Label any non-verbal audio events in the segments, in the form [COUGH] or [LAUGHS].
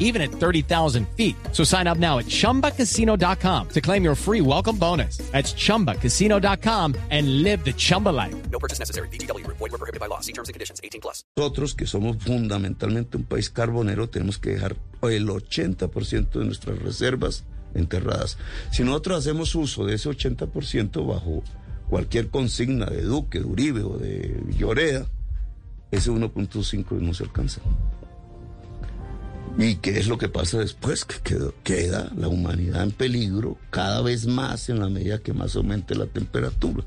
even at 30,000 feet. So sign up now at chumbacasino.com to claim your free welcome bonus. That's chumbacasino.com and live the Chumba life. No purchase necessary. BGW. Void were prohibited by law. See terms and conditions. 18 plus. Nosotros, que somos fundamentalmente un país carbonero, tenemos que dejar el 80% de nuestras reservas enterradas. Si nosotros hacemos uso de ese 80% bajo cualquier consigna de Duque, de Uribe o de Lloreda, ese 1.5 no se alcanza. ¿Y qué es lo que pasa después? Que quedó- queda la humanidad en peligro cada vez más en la medida que más aumente la temperatura.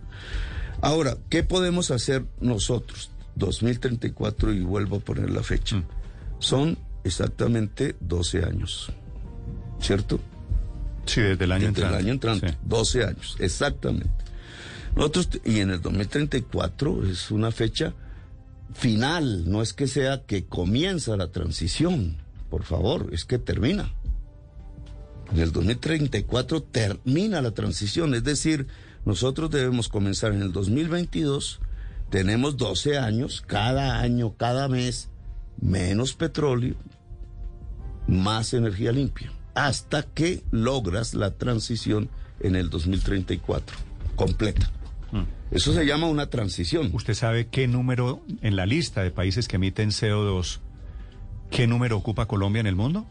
Ahora, ¿qué podemos hacer nosotros? 2034 y vuelvo a poner la fecha. Son exactamente 12 años, ¿cierto? Sí, desde el año Desde entrante. el año entrante, Sí. 12 años, exactamente. Nosotros, y en el 2034 es una fecha final, no es que sea que comienza la transición, por favor, es que termina. En el 2034 termina la transición, es decir, nosotros debemos comenzar en el 2022, tenemos 12 años, cada año, cada mes, menos petróleo, más energía limpia, hasta que logras la transición en el 2034, completa. Eso se llama una transición. ¿Usted sabe qué número en la lista de países que emiten CO2, qué número ocupa Colombia en el mundo?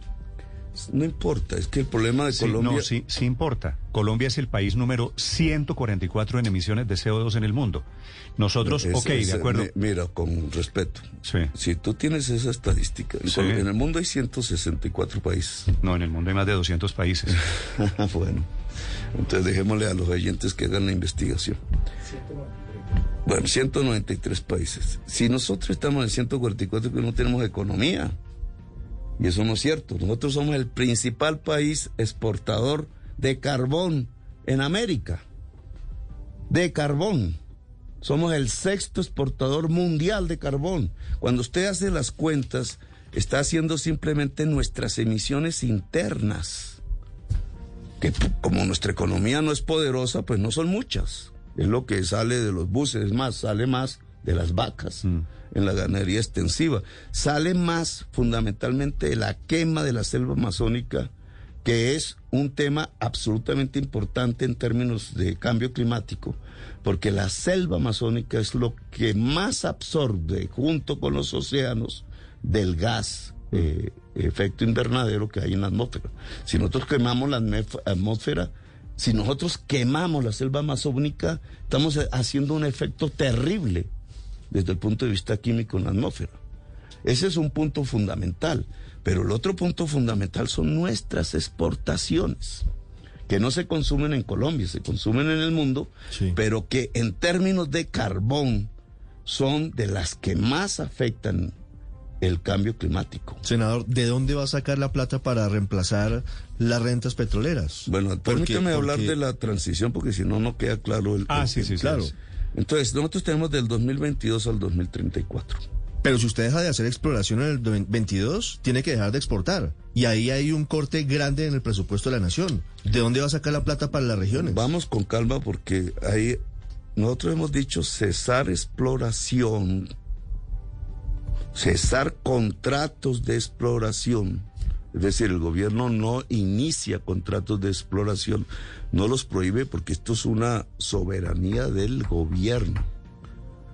No importa, es que el problema de Sí, Colombia... no, sí, sí importa. Colombia es el país número 144 en emisiones de CO2 en el mundo. Nosotros, Es- ok, es- de acuerdo. mi- Mira, con respeto. Sí. Si tú tienes esa estadística, en, Sí. Col- en el mundo hay 164 países. No, en el mundo hay más de 200 países. [LAUGHS] bueno, entonces dejémosle a los oyentes que hagan la investigación. Bueno, 193 países. Si nosotros estamos en 144, que no tenemos economía. Y eso no es cierto. Nosotros somos el principal país exportador de carbón en América. De carbón. Somos el sexto exportador mundial de carbón. Cuando usted hace las cuentas, está haciendo simplemente nuestras emisiones internas que como nuestra economía no es poderosa, pues no son muchas. Es lo que sale de los buses, es más, sale más de las vacas en la ganadería extensiva. Sale más fundamentalmente de la quema de la selva amazónica, que es un tema absolutamente importante en términos de cambio climático, porque la selva amazónica es lo que más absorbe junto con los océanos del gas eh, efecto invernadero que hay en la atmósfera. Si nosotros quemamos la atmósfera, si nosotros quemamos la selva amazónica, estamos haciendo un efecto terrible desde el punto de vista químico en la atmósfera. Ese es un punto fundamental. Pero el otro punto fundamental son nuestras exportaciones, que no se consumen en Colombia, se consumen en el mundo, Sí. pero que en términos de carbón son de las que más afectan el cambio climático. Senador, ¿de dónde va a sacar la plata para reemplazar las rentas petroleras? Bueno, permítame hablar porque- de la transición porque si no, no queda claro el... Ah, el sí, sí, sí. claro. Entonces, nosotros tenemos del 2022 al 2034. Pero si usted deja de hacer exploración en el 22, tiene que dejar de exportar. Y ahí hay un corte grande en el presupuesto de la nación. ¿De dónde va a sacar la plata para las regiones? Vamos con calma porque ahí nosotros hemos dicho cesar exploración, cesar contratos de exploración. Es decir, el gobierno no inicia contratos de exploración, no los prohíbe porque esto es una soberanía del gobierno.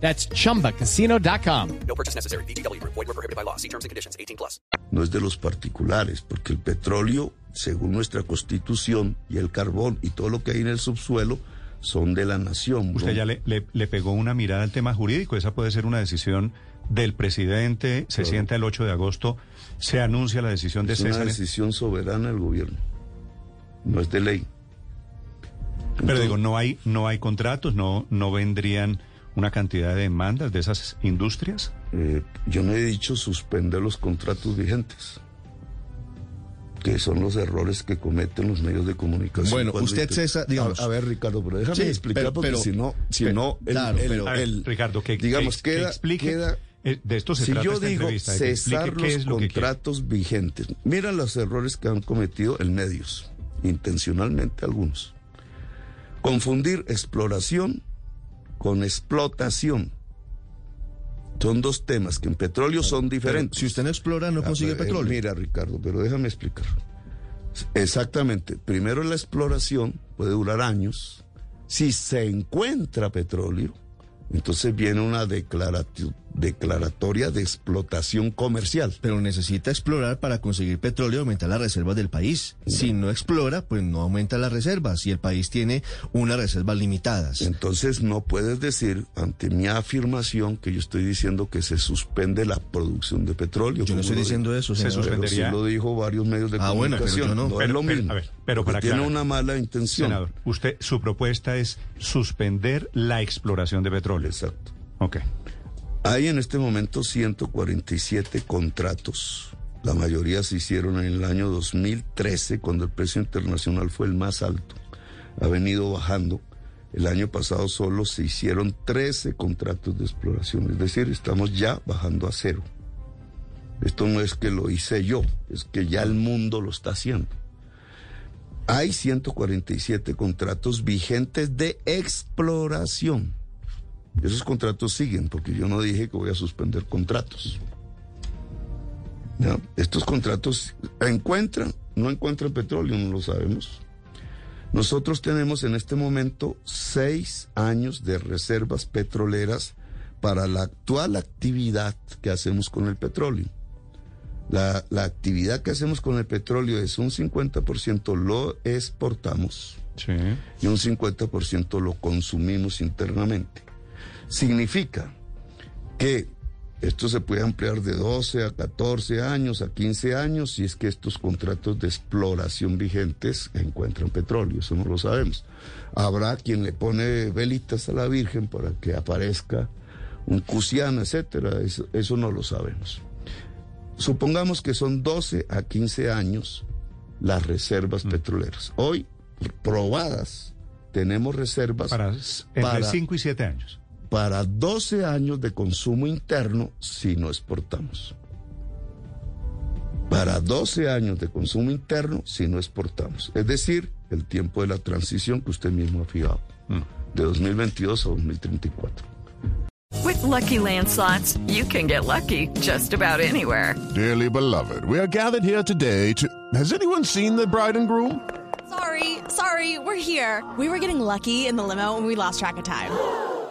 That's chumbacasino.com. No purchase necessary. BGW. Void were prohibited by law. See terms and conditions. 18 plus. no es de los particulares, porque el petróleo, según nuestra constitución, y el carbón y todo lo que hay en el subsuelo, son de la nación. Usted ¿no? ya le, le- le pegó una mirada al tema jurídico. Esa puede ser una decisión del presidente, se sienta el 8 de agosto, se anuncia la decisión de Es una César. decisión soberana del gobierno. No es de ley. Pero digo, no hay, no hay contratos, no, no vendrían una cantidad de demandas de esas industrias. eh, yo no he dicho suspender los contratos vigentes, que son los errores que cometen los medios de comunicación. Bueno, usted, intent- César, digamos- A, a ver, Ricardo, pero déjame Sí, explicar pero- porque pero- si no, si pero- no, el- claro, el- pero- A ver, el- Ricardo, que, digamos, que- que queda, explique, queda- eh, de esto se si trata yo esta digo entrevista, que cesar los lo que contratos vigentes, mira los errores que han cometido en medios, intencionalmente algunos. Confundir exploración con explotación. Son dos temas que en petróleo son Pero diferentes. si usted no explora, no Ah, consigue pero, eh, petróleo. Mira, Ricardo, pero déjame explicar. Exactamente. Primero la exploración puede durar años. Si se encuentra petróleo, entonces viene una declarati- declaratoria de explotación comercial. Pero necesita explorar para conseguir petróleo y aumentar las reservas del país. Si no explora, pues no aumenta las reservas y el país tiene unas reservas limitadas. Entonces no puedes decir ante mi afirmación que yo estoy diciendo que se suspende la producción de petróleo. Yo no estoy lo diciendo eso, Se. Pero sí suspendería. lo dijo varios medios de Ah, bueno, pero comunicación. yo no. es Pero- lo pero, mismo. a ver, pero para tiene aclarar. una mala intención. Senador, usted, su propuesta es suspender la exploración de petróleo. Exacto. Ok. Hay en este momento 147 contratos. La mayoría se hicieron en el año 2013, cuando el precio internacional fue el más alto. Ha venido bajando. El año pasado solo se hicieron 13 contratos de exploración, es decir, estamos ya bajando a cero. Esto no es que lo hice yo, es que ya el mundo lo está haciendo. Hay 147 contratos vigentes de exploración. Esos contratos siguen, porque yo no dije que voy a suspender contratos. Estos contratos encuentran, no encuentran petróleo, no lo sabemos. Nosotros tenemos en este momento seis años de reservas petroleras para la actual actividad que hacemos con el petróleo. La, la actividad que hacemos con el petróleo es un 50% lo exportamos Sí. y un 50% lo consumimos internamente. Significa que esto se puede ampliar de 12 a 14 años, a 15 años, si es que estos contratos de exploración vigentes encuentran petróleo, eso no lo sabemos. Habrá quien le pone velitas a la Virgen para que aparezca un cusiano, etcétera, eso, eso no lo sabemos. Supongamos que son 12 a 15 años las reservas petroleras. Hoy, probadas, tenemos reservas Para entre Para- 5 y 7 años. Para 12 años de consumo interno si no exportamos. Para 12 años de consumo interno si no exportamos. Es decir, el tiempo de la transición que usted mismo ha fijado, de 2022 a 2034. With Lucky Land slots, you can get lucky just about anywhere. Dearly beloved, we are gathered here today to. Has anyone seen the bride and groom? Sorry, sorry, we're here. We were getting lucky in the limo and we lost track of time.